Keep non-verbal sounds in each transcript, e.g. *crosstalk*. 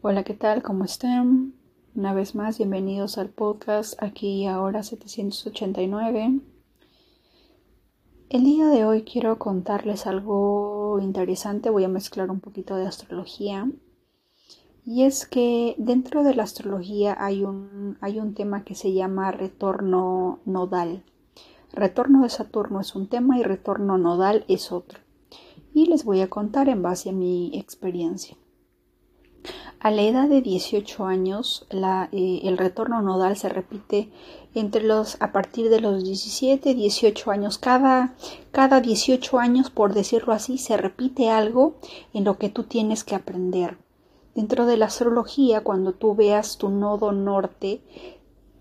Hola, ¿qué tal? ¿Cómo están? Una vez más, bienvenidos al podcast aquí y ahora 789. El día de hoy quiero contarles algo interesante, voy a mezclar un poquito de astrología. Y es que dentro de la astrología hay un, hay un tema que se llama retorno nodal. Retorno de Saturno es un tema y retorno nodal es otro. Y les voy a contar en base a mi experiencia. A la edad de 18 años, eh, el retorno nodal se repite entre los, a partir de los 17, 18 años. Cada, cada 18 años, por decirlo así, se repite algo en lo que tú tienes que aprender. Dentro de la astrología, cuando tú veas tu nodo norte,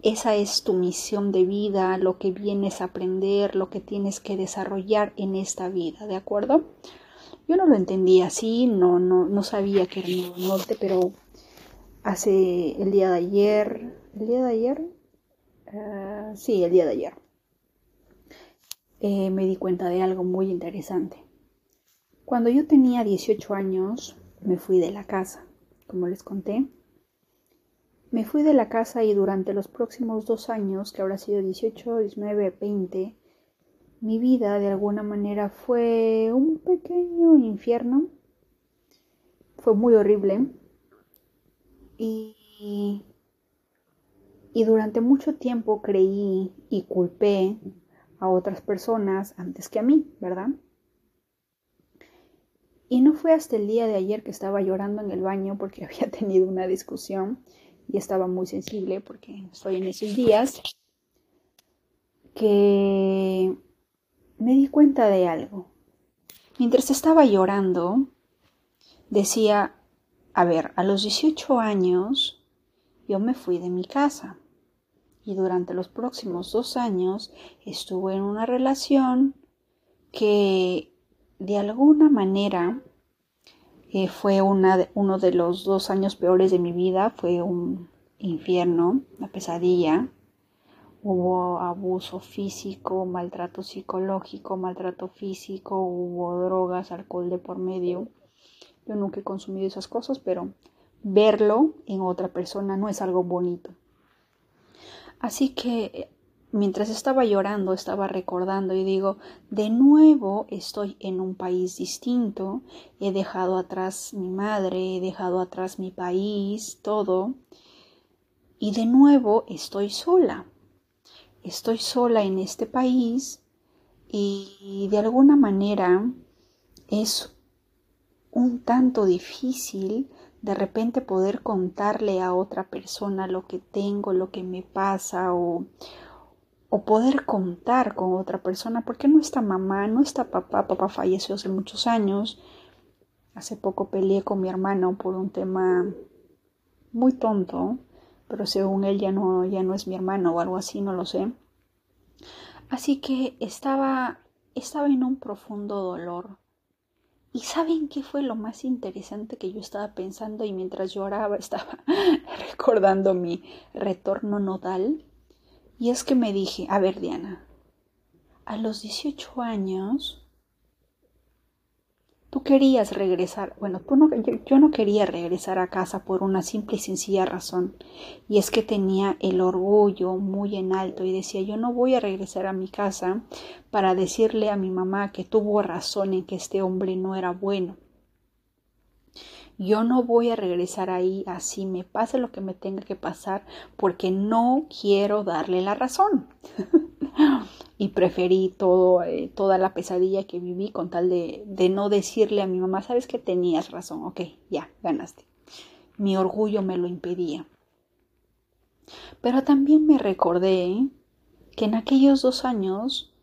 esa es tu misión de vida, lo que vienes a aprender, lo que tienes que desarrollar en esta vida, ¿de acuerdo? Yo no lo entendía así, no, no, no sabía que era el norte, pero hace el día de ayer, el día de ayer, uh, sí, el día de ayer, eh, me di cuenta de algo muy interesante. Cuando yo tenía 18 años, me fui de la casa, como les conté. Me fui de la casa y durante los próximos dos años, que habrá sido 18, 19, 20, mi vida de alguna manera fue un pequeño infierno. Fue muy horrible. Y, y durante mucho tiempo creí y culpé a otras personas antes que a mí, ¿verdad? Y no fue hasta el día de ayer que estaba llorando en el baño porque *laughs* había tenido una discusión y estaba muy sensible porque estoy en esos días que me di cuenta de algo. Mientras estaba llorando, decía, a ver, a los 18 años yo me fui de mi casa. Y durante los próximos dos años estuve en una relación que de alguna manera eh, fue una uno de los dos años peores de mi vida, fue un infierno, una pesadilla, Hubo abuso físico, maltrato psicológico, maltrato físico, hubo drogas, alcohol de por medio. Yo nunca he consumido esas cosas, pero verlo en otra persona no es algo bonito. Así que mientras estaba llorando, estaba recordando y digo, de nuevo estoy en un país distinto, he dejado atrás mi madre, he dejado atrás mi país, todo, y de nuevo estoy sola estoy sola en este país y de alguna manera es un tanto difícil de repente poder contarle a otra persona lo que tengo, lo que me pasa o, o poder contar con otra persona porque no está mamá, no está papá, papá falleció hace muchos años. Hace poco peleé con mi hermano por un tema muy tonto pero según él ya no, ya no es mi hermano o algo así, no lo sé. Así que estaba, estaba en un profundo dolor. ¿Y saben qué fue lo más interesante que yo estaba pensando y mientras lloraba *laughs* estaba recordando mi retorno nodal? Y es que me dije, a ver Diana, a los 18 años Querías regresar, bueno, tú no, yo, no quería regresar a casa por una simple y sencilla razón, y es que tenía el orgullo muy en alto y decía, yo no voy a regresar a mi casa para decirle a mi mamá que tuvo razón en que este hombre no era bueno. Yo no voy a regresar ahí así me pase lo que me tenga que pasar porque no quiero darle la razón. *laughs* y preferí eh, toda la pesadilla que viví con tal de, de no decirle a mi mamá, sabes que tenías razón, ok, ya, ganaste. Mi orgullo me lo impedía. Pero también me recordé que en aquellos dos años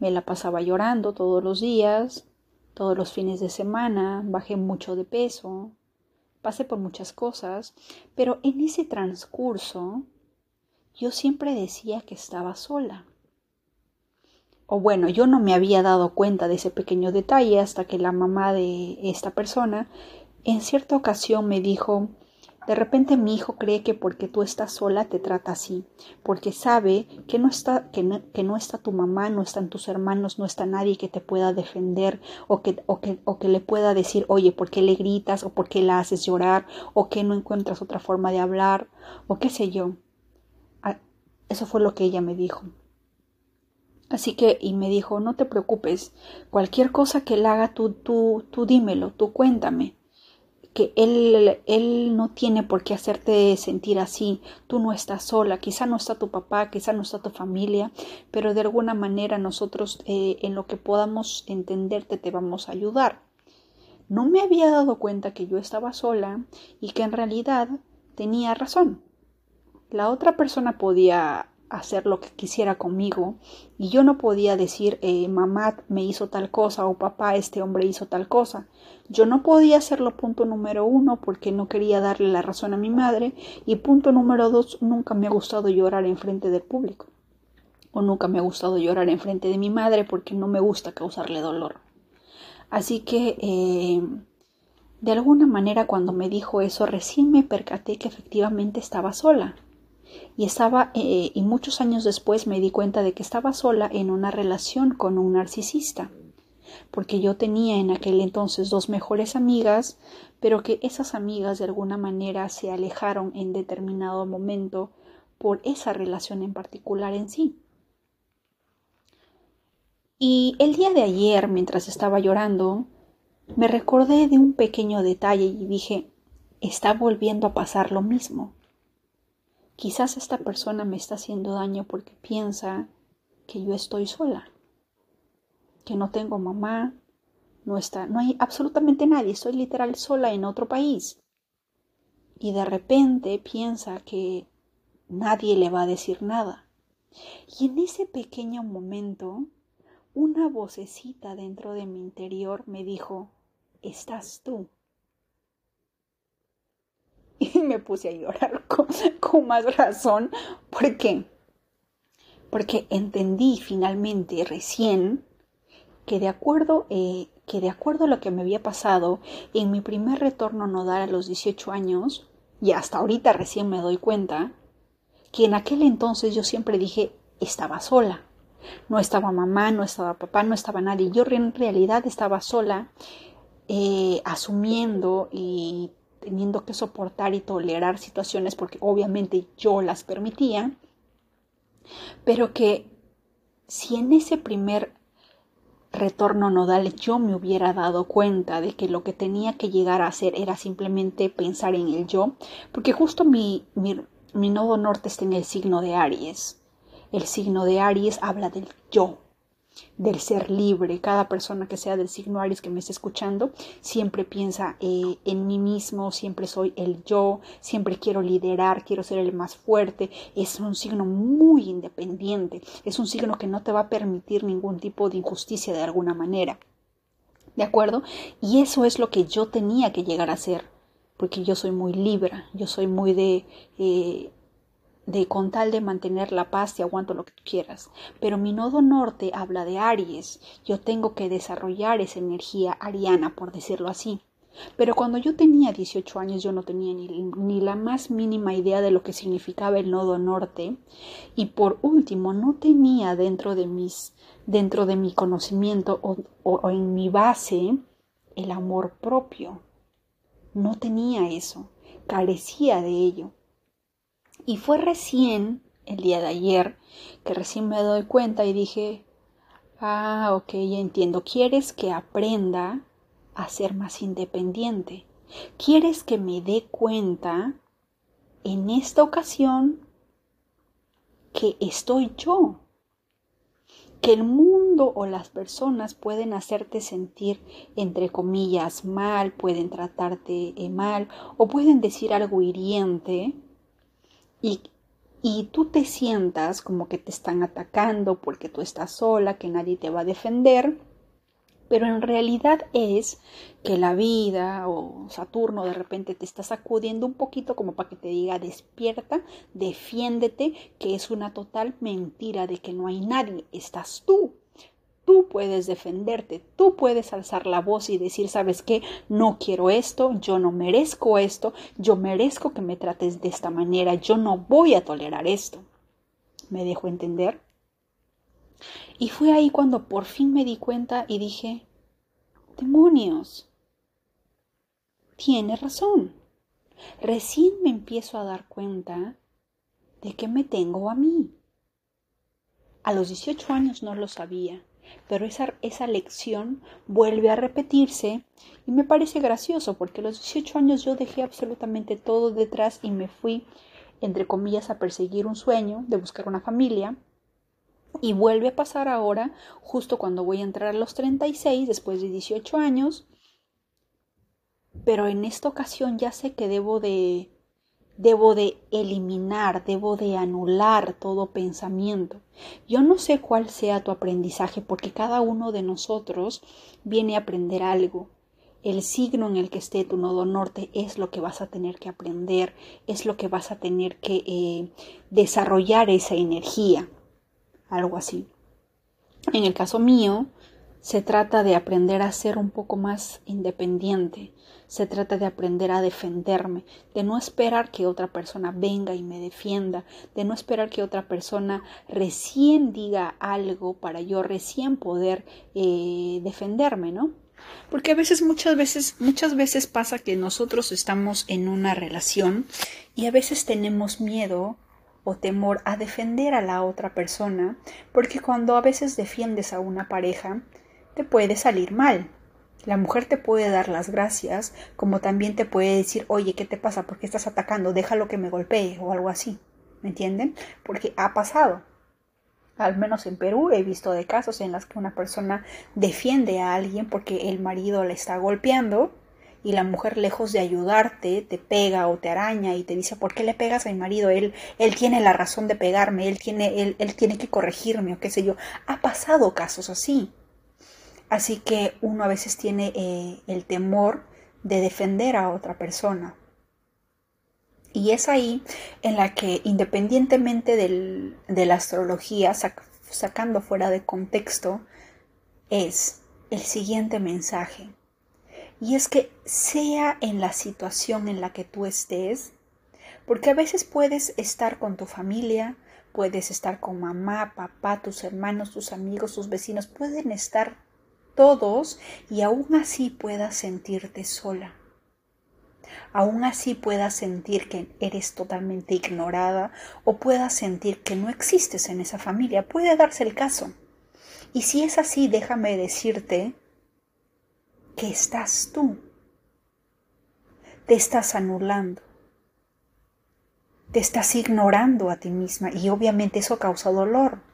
me la pasaba llorando todos los días, todos los fines de semana, bajé mucho de peso, pasé por muchas cosas, pero en ese transcurso yo siempre decía que estaba sola. O bueno, yo no me había dado cuenta de ese pequeño detalle hasta que la mamá de esta persona en cierta ocasión me dijo, De repente mi hijo cree que porque tú estás sola te trata así, porque sabe que no está, que no, que no está tu mamá, no están tus hermanos, no está nadie que te pueda defender o que, o que, o que le pueda decir, oye, ¿por qué le gritas? o ¿por qué la haces llorar? o que no encuentras otra forma de hablar, o qué sé yo. Eso fue lo que ella me dijo. Así que, y me dijo, no te preocupes, cualquier cosa que él haga, tú, tú, tú dímelo, tú cuéntame que él, él no tiene por qué hacerte sentir así. Tú no estás sola, quizá no está tu papá, quizá no está tu familia, pero de alguna manera nosotros eh, en lo que podamos entenderte te vamos a ayudar. No me había dado cuenta que yo estaba sola y que en realidad tenía razón. La otra persona podía hacer lo que quisiera conmigo y yo no podía decir eh, mamá me hizo tal cosa o papá este hombre hizo tal cosa. Yo no podía hacerlo punto número uno porque no quería darle la razón a mi madre y punto número dos nunca me ha gustado llorar en frente del público o nunca me ha gustado llorar en frente de mi madre porque no me gusta causarle dolor. Así que eh, de alguna manera cuando me dijo eso recién me percaté que efectivamente estaba sola y estaba eh, y muchos años después me di cuenta de que estaba sola en una relación con un narcisista porque yo tenía en aquel entonces dos mejores amigas pero que esas amigas de alguna manera se alejaron en determinado momento por esa relación en particular en sí. Y el día de ayer mientras estaba llorando me recordé de un pequeño detalle y dije está volviendo a pasar lo mismo Quizás esta persona me está haciendo daño porque piensa que yo estoy sola, que no tengo mamá, no está, no hay absolutamente nadie, estoy literal sola en otro país. Y de repente piensa que nadie le va a decir nada. Y en ese pequeño momento, una vocecita dentro de mi interior me dijo, estás tú *laughs* y me puse a llorar *laughs* con, más razón. ¿Por qué? Porque entendí finalmente recién que de acuerdo eh, que de acuerdo a lo que me había pasado en mi primer retorno nodal a los 18 años, y hasta ahorita recién me doy cuenta, que en aquel entonces yo siempre dije estaba sola. No estaba mamá, no estaba papá, no estaba nadie. Yo en realidad estaba sola, eh, asumiendo y teniendo que soportar y tolerar situaciones porque obviamente yo las permitía, pero que si en ese primer retorno nodal yo me hubiera dado cuenta de que lo que tenía que llegar a hacer era simplemente pensar en el yo, porque justo mi, mi, nodo norte está en el signo de Aries. El signo de Aries habla del yo, del ser libre. Cada persona que sea del signo Aries que me esté escuchando siempre piensa eh, en mí mismo, siempre soy el yo, siempre quiero liderar, quiero ser el más fuerte. Es un signo muy independiente, es un signo que no te va a permitir ningún tipo de injusticia de alguna manera. ¿De acuerdo? Y eso es lo que yo tenía que llegar a ser, porque yo soy muy libre, yo soy muy de... Eh, de con tal de mantener la paz te aguanto lo que tú quieras. Pero mi nodo norte habla de Aries. Yo tengo que desarrollar esa energía ariana, por decirlo así. Pero cuando yo tenía 18 años yo no tenía ni, ni, la más mínima idea de lo que significaba el nodo norte y por último no tenía dentro de mis dentro de mi conocimiento o, o en mi base el amor propio. No tenía eso, carecía de ello. Y fue recién, el día de ayer, que recién me doy cuenta y dije, ah, ok, ya entiendo, quieres que aprenda a ser más independiente. Quieres que me dé cuenta en esta ocasión que estoy yo, que el mundo o las personas pueden hacerte sentir, entre comillas, mal, pueden tratarte eh, mal o pueden decir algo hiriente y, tú te sientas como que te están atacando porque tú estás sola, que nadie te va a defender, pero en realidad es que la vida o Saturno de repente te está sacudiendo un poquito como para que te diga despierta, defiéndete, que es una total mentira de que no hay nadie, estás. Tú tú puedes defenderte, tú puedes alzar la voz y decir, ¿sabes qué? No quiero esto, yo no merezco esto, yo merezco que me trates de esta manera, yo no voy a tolerar esto. ¿Me dejo entender? Y fue ahí cuando por fin me di cuenta y dije, demonios, tiene razón. Recién me empiezo a dar cuenta de que me tengo a mí. A los 18 años no lo sabía, pero esa, esa lección vuelve a repetirse y me parece gracioso porque a los 18 años yo dejé absolutamente todo detrás y me fui, entre comillas, a perseguir un sueño de buscar una familia. Y vuelve a pasar ahora, justo cuando voy a entrar a los 36, después de 18 años, pero en esta ocasión ya sé que debo de debo de eliminar, debo de anular todo pensamiento. Yo no sé cuál sea tu aprendizaje porque cada uno de nosotros viene a aprender algo. El signo en el que esté tu nodo norte es lo que vas a tener que aprender, es lo que vas a tener que eh, desarrollar esa energía, algo así. En el caso mío, se trata de aprender a ser un poco más independiente, se trata de aprender a defenderme, de no esperar que otra persona venga y me defienda, de no esperar que otra persona recién diga algo para yo recién poder eh, defenderme, ¿no? Porque a veces, muchas veces, muchas veces pasa que nosotros estamos en una relación y a veces tenemos miedo o temor a defender a la otra persona, porque cuando a veces defiendes a una pareja, te puede salir mal. La mujer te puede dar las gracias, como también te puede decir, oye, ¿qué te pasa? ¿Por qué estás atacando? Déjalo que me golpee o algo así. ¿Me entienden? Porque ha pasado. Al menos en Perú he visto de casos en los que una persona defiende a alguien porque el marido le está golpeando y la mujer lejos de ayudarte te pega o te araña y te dice ¿por qué le pegas a mi marido? Él, él tiene la razón de pegarme, él tiene, él, él tiene que corregirme o qué sé yo. Ha pasado casos así. Así que uno a veces tiene eh, el temor de defender a otra persona. Y es ahí en la que independientemente de la astrología, sacando fuera de contexto, es el siguiente mensaje. Y es que sea en la situación en la que tú estés, porque a veces puedes estar con tu familia, puedes estar con mamá, papá, tus hermanos, tus amigos, tus vecinos, pueden estar todos y aún así puedas sentirte sola. Aún así puedas sentir que eres totalmente ignorada o puedas sentir que no existes en esa familia. Puede darse el caso. Y si es así, déjame decirte que estás tú. Te estás anulando. Te estás ignorando a ti misma y obviamente eso causa dolor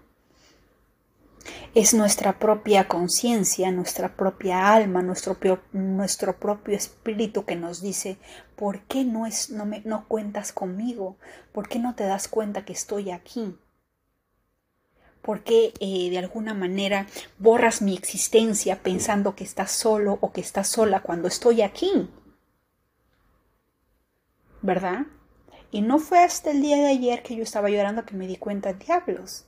es nuestra propia conciencia, nuestra propia alma, nuestro, nuestro, propio espíritu que nos dice, ¿por qué no, es, no, me, no cuentas conmigo? ¿Por qué no te das cuenta que estoy aquí? ¿Por qué eh, de alguna manera borras mi existencia pensando que estás solo o que estás sola cuando estoy aquí? ¿Verdad? Y no fue hasta el día de ayer que yo estaba llorando que me di cuenta, diablos,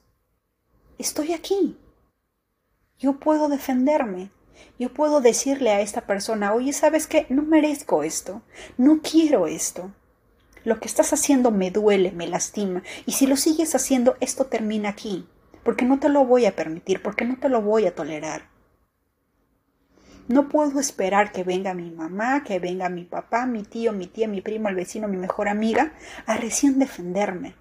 estoy aquí. Yo puedo defenderme. Yo puedo decirle a esta persona, oye, ¿sabes qué? No merezco esto. No quiero esto. Lo que estás haciendo me duele, me lastima. Y si lo sigues haciendo, esto termina aquí. Porque no te lo voy a permitir, porque no te lo voy a tolerar. No puedo esperar que venga mi mamá, que venga mi papá, mi tío, mi tía, mi primo, el vecino, mi mejor amiga, a recién defenderme.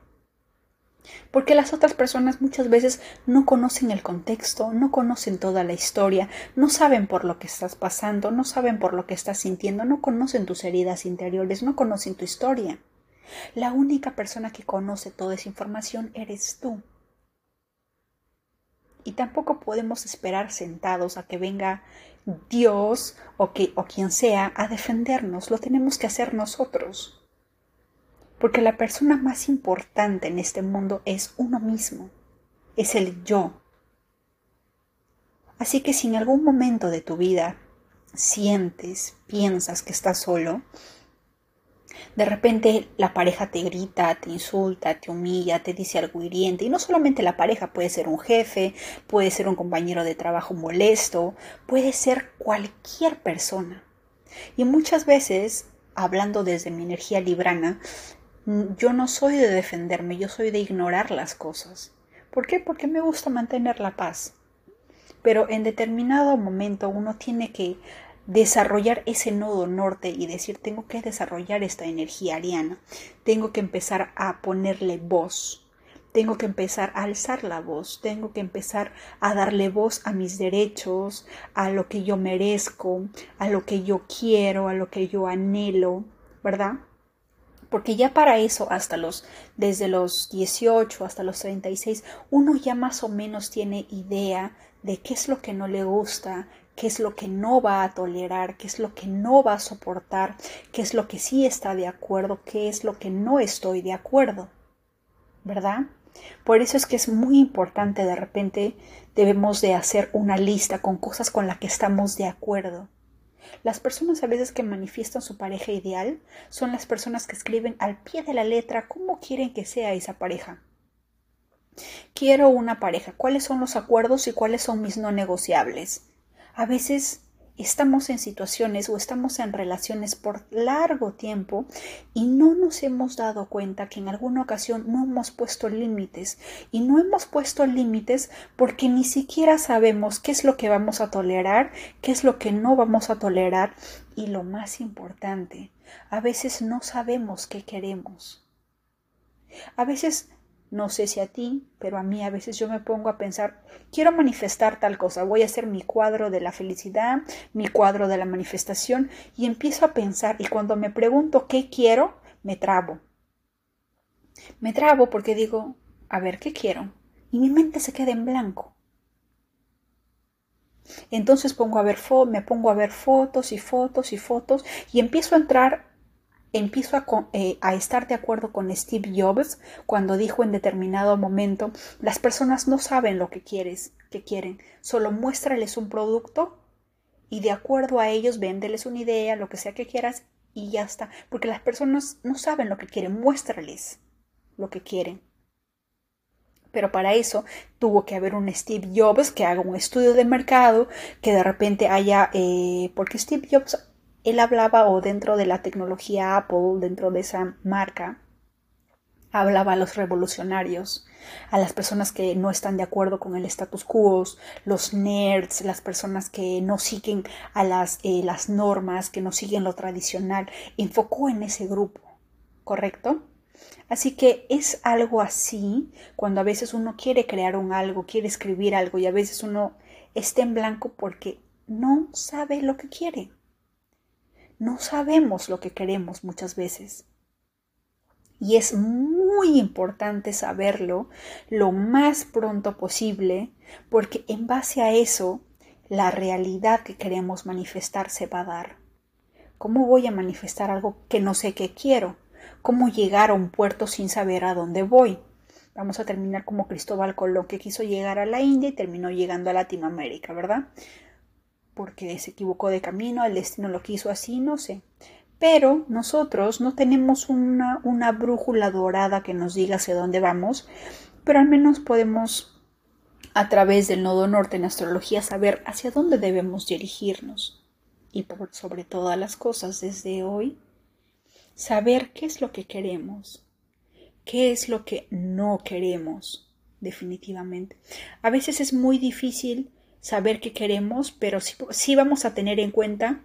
Porque las otras personas muchas veces no conocen el contexto, no conocen toda la historia, no saben por lo que estás pasando, no saben por lo que estás sintiendo, no conocen tus heridas interiores, no conocen tu historia. La única persona que conoce toda esa información eres tú. Y tampoco podemos esperar sentados a que venga Dios o, que, o quien sea a defendernos, lo tenemos que hacer nosotros porque la persona más importante en este mundo es uno mismo, es el yo. Así que si en algún momento de tu vida sientes, piensas que estás solo, De repente la pareja te grita, te insulta, te humilla, te dice algo hiriente. Y no solamente la pareja, puede ser un jefe, puede ser un compañero de trabajo molesto, puede ser cualquier persona. Y muchas veces, hablando desde mi energía librana, yo no soy de defenderme, yo soy de ignorar las cosas. ¿Por qué? Porque me gusta mantener la paz. Pero en determinado momento uno tiene que desarrollar ese nodo norte y decir tengo que desarrollar esta energía ariana, tengo que empezar a ponerle voz, tengo que empezar a alzar la voz, tengo que empezar a darle voz a mis derechos, a lo que yo merezco, a lo que yo quiero, a lo que yo anhelo, ¿verdad? Porque ya para eso, hasta los, desde los 18 hasta los 36, uno ya más o menos tiene idea de qué es lo que no le gusta, qué es lo que no va a tolerar, qué es lo que no va a soportar, qué es lo que sí está de acuerdo, qué es lo que no estoy de acuerdo. ¿Verdad? Por eso es que es muy importante de repente debemos de hacer una lista con cosas con las que estamos de acuerdo. Las personas a veces que manifiestan su pareja ideal son las personas que escriben al pie de la letra cómo quieren que sea esa pareja. Quiero una pareja. ¿Cuáles son los acuerdos y cuáles son mis no negociables? A veces estamos en situaciones o estamos en relaciones por largo tiempo y no nos hemos dado cuenta que en alguna ocasión no hemos puesto límites y no hemos puesto límites porque ni siquiera sabemos qué es lo que vamos a tolerar, qué es lo que no vamos a tolerar y lo más importante, a veces no sabemos qué queremos. A veces no sé si a ti, pero a mí a veces yo me pongo a pensar, quiero manifestar tal cosa, voy a hacer mi cuadro de la felicidad, mi cuadro de la manifestación, y empiezo a pensar, y cuando me pregunto qué quiero, me trabo. Me trabo porque digo, a ver, ¿qué quiero? Y mi mente se queda en blanco. Entonces pongo a ver me pongo a ver fotos y fotos y fotos y empiezo a entrar empiezo eh, a, estar de acuerdo con Steve Jobs cuando dijo en determinado momento, las personas no saben lo que quieres, que quieren, solo muéstrales un producto y de acuerdo a ellos véndeles una idea, lo que sea que quieras y ya está, porque las personas no saben lo que quieren, muéstrales lo que quieren. Pero para eso tuvo que haber un Steve Jobs que haga un estudio de mercado, que de repente haya, eh, porque Steve Jobs él hablaba o dentro de la tecnología Apple, dentro de esa marca, hablaba a los revolucionarios, a las personas que no están de acuerdo con el status quo, los nerds, las personas que no siguen a las, eh, las normas, que no siguen lo tradicional, enfocó en ese grupo, ¿correcto? Así que es algo así cuando a veces uno quiere crear un algo, quiere escribir algo y a veces uno está en blanco porque no sabe lo que quiere. No sabemos lo que queremos muchas veces. Y es muy importante saberlo lo más pronto posible porque en base a eso la realidad que queremos manifestar se va a dar. ¿Cómo voy a manifestar algo que no sé qué quiero? ¿Cómo llegar a un puerto sin saber a dónde voy? Vamos a terminar como Cristóbal Colón, que quiso llegar a la India y terminó llegando a Latinoamérica, ¿verdad? Porque se equivocó de camino, el destino lo quiso así, no sé. Pero nosotros no tenemos una, una brújula dorada que nos diga hacia dónde vamos, pero al menos podemos a través del nodo norte en astrología saber hacia dónde debemos dirigirnos. Y sobre todas las cosas desde hoy, saber qué es lo que queremos, qué es lo que no queremos, definitivamente. A veces es muy difícil saber qué queremos, pero sí, vamos a tener en cuenta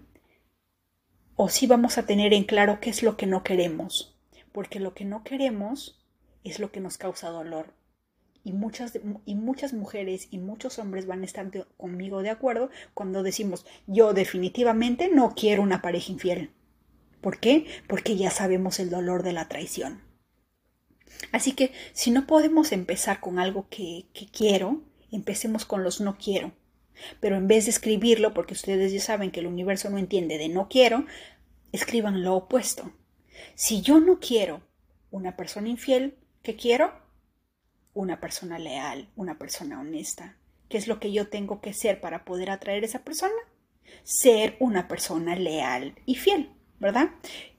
o sí vamos a tener en claro qué es lo que no queremos, porque lo que no queremos es lo que nos causa dolor. Y muchas, y muchas mujeres y muchos hombres van a estar conmigo de acuerdo cuando decimos yo definitivamente no quiero una pareja infiel. ¿Por qué? Porque ya sabemos el dolor de la traición. Así que si no podemos empezar con algo que, que quiero, empecemos con los no quiero. Pero en vez de escribirlo, porque ustedes ya saben que el universo no entiende de no quiero, escriban lo opuesto. Si yo no quiero una persona infiel, ¿qué quiero? Una persona leal, una persona honesta. ¿Qué es lo que yo tengo que ser para poder atraer a esa persona? Ser una persona leal y fiel, ¿verdad?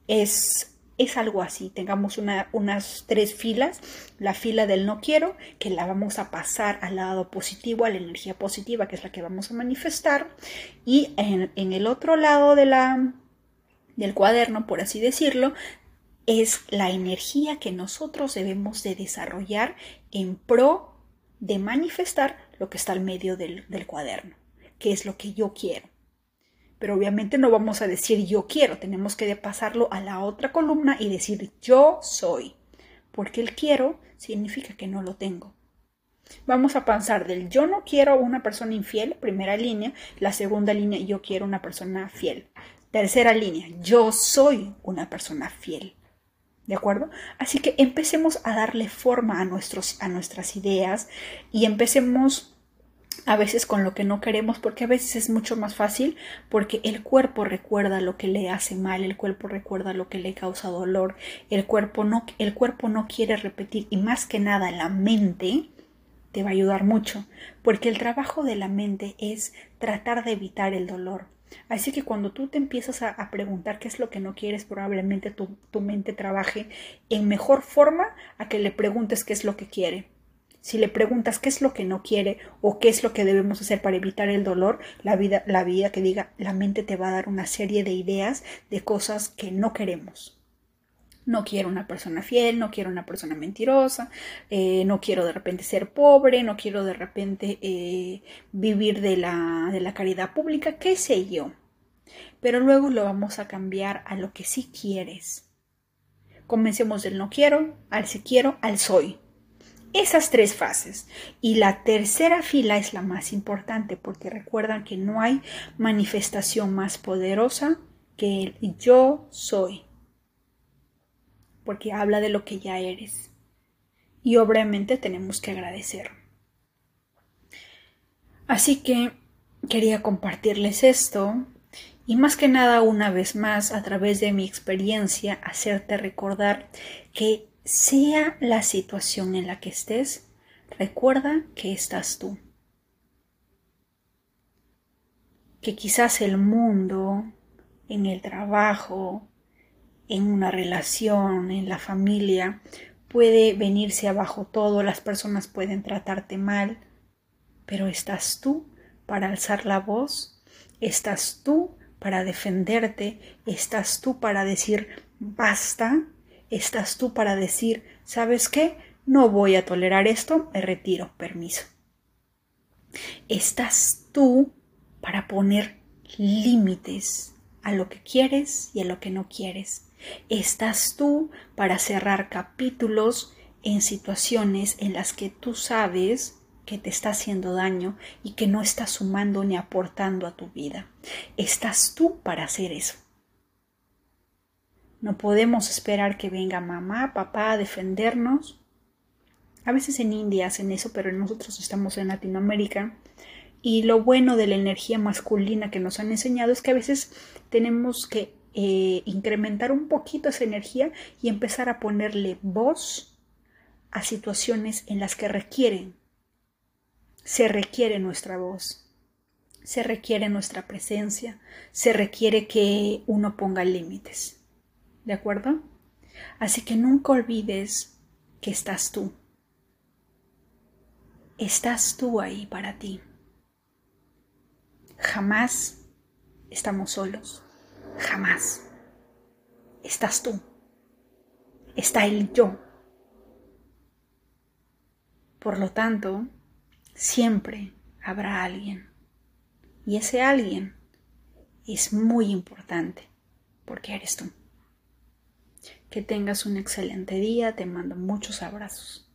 Es es algo así. Tengamos unas tres filas. La fila del no quiero, que la vamos a pasar al lado positivo, a la energía positiva, que es la que vamos a manifestar. Y en, el otro lado de la, del cuaderno, por así decirlo, es la energía que nosotros debemos de desarrollar en pro de manifestar lo que está al medio del, del cuaderno, que es lo que yo quiero. Pero obviamente no vamos a decir yo quiero, tenemos que pasarlo a la otra columna y decir yo soy, porque el quiero significa que no lo tengo. Vamos a pasar del yo no quiero una persona infiel, primera línea, la segunda línea yo quiero una persona fiel. Tercera línea, yo soy una persona fiel. ¿De acuerdo? Así que empecemos a darle forma a, nuestros, a nuestras ideas y empecemos a veces con lo que no queremos, porque a veces es mucho más fácil, porque el cuerpo recuerda lo que le hace mal, el cuerpo recuerda lo que le causa dolor, el cuerpo no, el cuerpo no quiere repetir y más que nada la mente te va a ayudar mucho, porque el trabajo de la mente es tratar de evitar el dolor. Así que cuando tú te empiezas a, preguntar qué es lo que no quieres, probablemente tu, tu mente trabaje en mejor forma a que le preguntes qué es lo que quiere. Si le preguntas qué es lo que no quiere o qué es lo que debemos hacer para evitar el dolor, la vida, la vida que diga, la mente te va a dar una serie de ideas de cosas que no queremos. No quiero una persona fiel, no quiero una persona mentirosa, eh, no quiero de repente ser pobre, no quiero de repente eh, vivir de la, de la caridad pública, qué sé yo. Pero luego lo vamos a cambiar a lo que sí quieres. Comencemos del no quiero, al sí quiero, al soy esas tres fases. Y la tercera fila es la más importante porque recuerdan que no hay manifestación más poderosa que el yo soy. Porque habla de lo que ya eres. Y obviamente tenemos que agradecer. Así que quería compartirles esto y más que nada una vez más a través de mi experiencia hacerte recordar que sea la situación en la que estés, recuerda que estás tú. Que quizás el mundo, en el trabajo, en una relación, en la familia, puede venirse abajo todo, las personas pueden tratarte mal, pero estás tú para alzar la voz, estás tú para defenderte, estás tú para decir basta estás tú para decir, ¿sabes qué? No voy a tolerar esto, me retiro, permiso. Estás tú para poner límites a lo que quieres y a lo que no quieres. Estás tú para cerrar capítulos en situaciones en las que tú sabes que te está haciendo daño y que no está sumando ni aportando a tu vida. Estás tú para hacer eso. No podemos esperar que venga mamá, papá a defendernos. A veces en India hacen eso, pero nosotros estamos en Latinoamérica. Y lo bueno de la energía masculina que nos han enseñado es que a veces tenemos que eh, incrementar un poquito esa energía y empezar a ponerle voz a situaciones en las que requieren. Se requiere nuestra voz, se requiere nuestra presencia, se requiere que uno ponga límites. ¿De acuerdo? Así que nunca olvides que estás tú. Estás tú ahí para ti. Jamás estamos solos. Jamás. Estás tú. Está el yo. Por lo tanto, siempre habrá alguien. Y ese alguien es muy importante porque eres tú. Que tengas un excelente día, te mando muchos abrazos.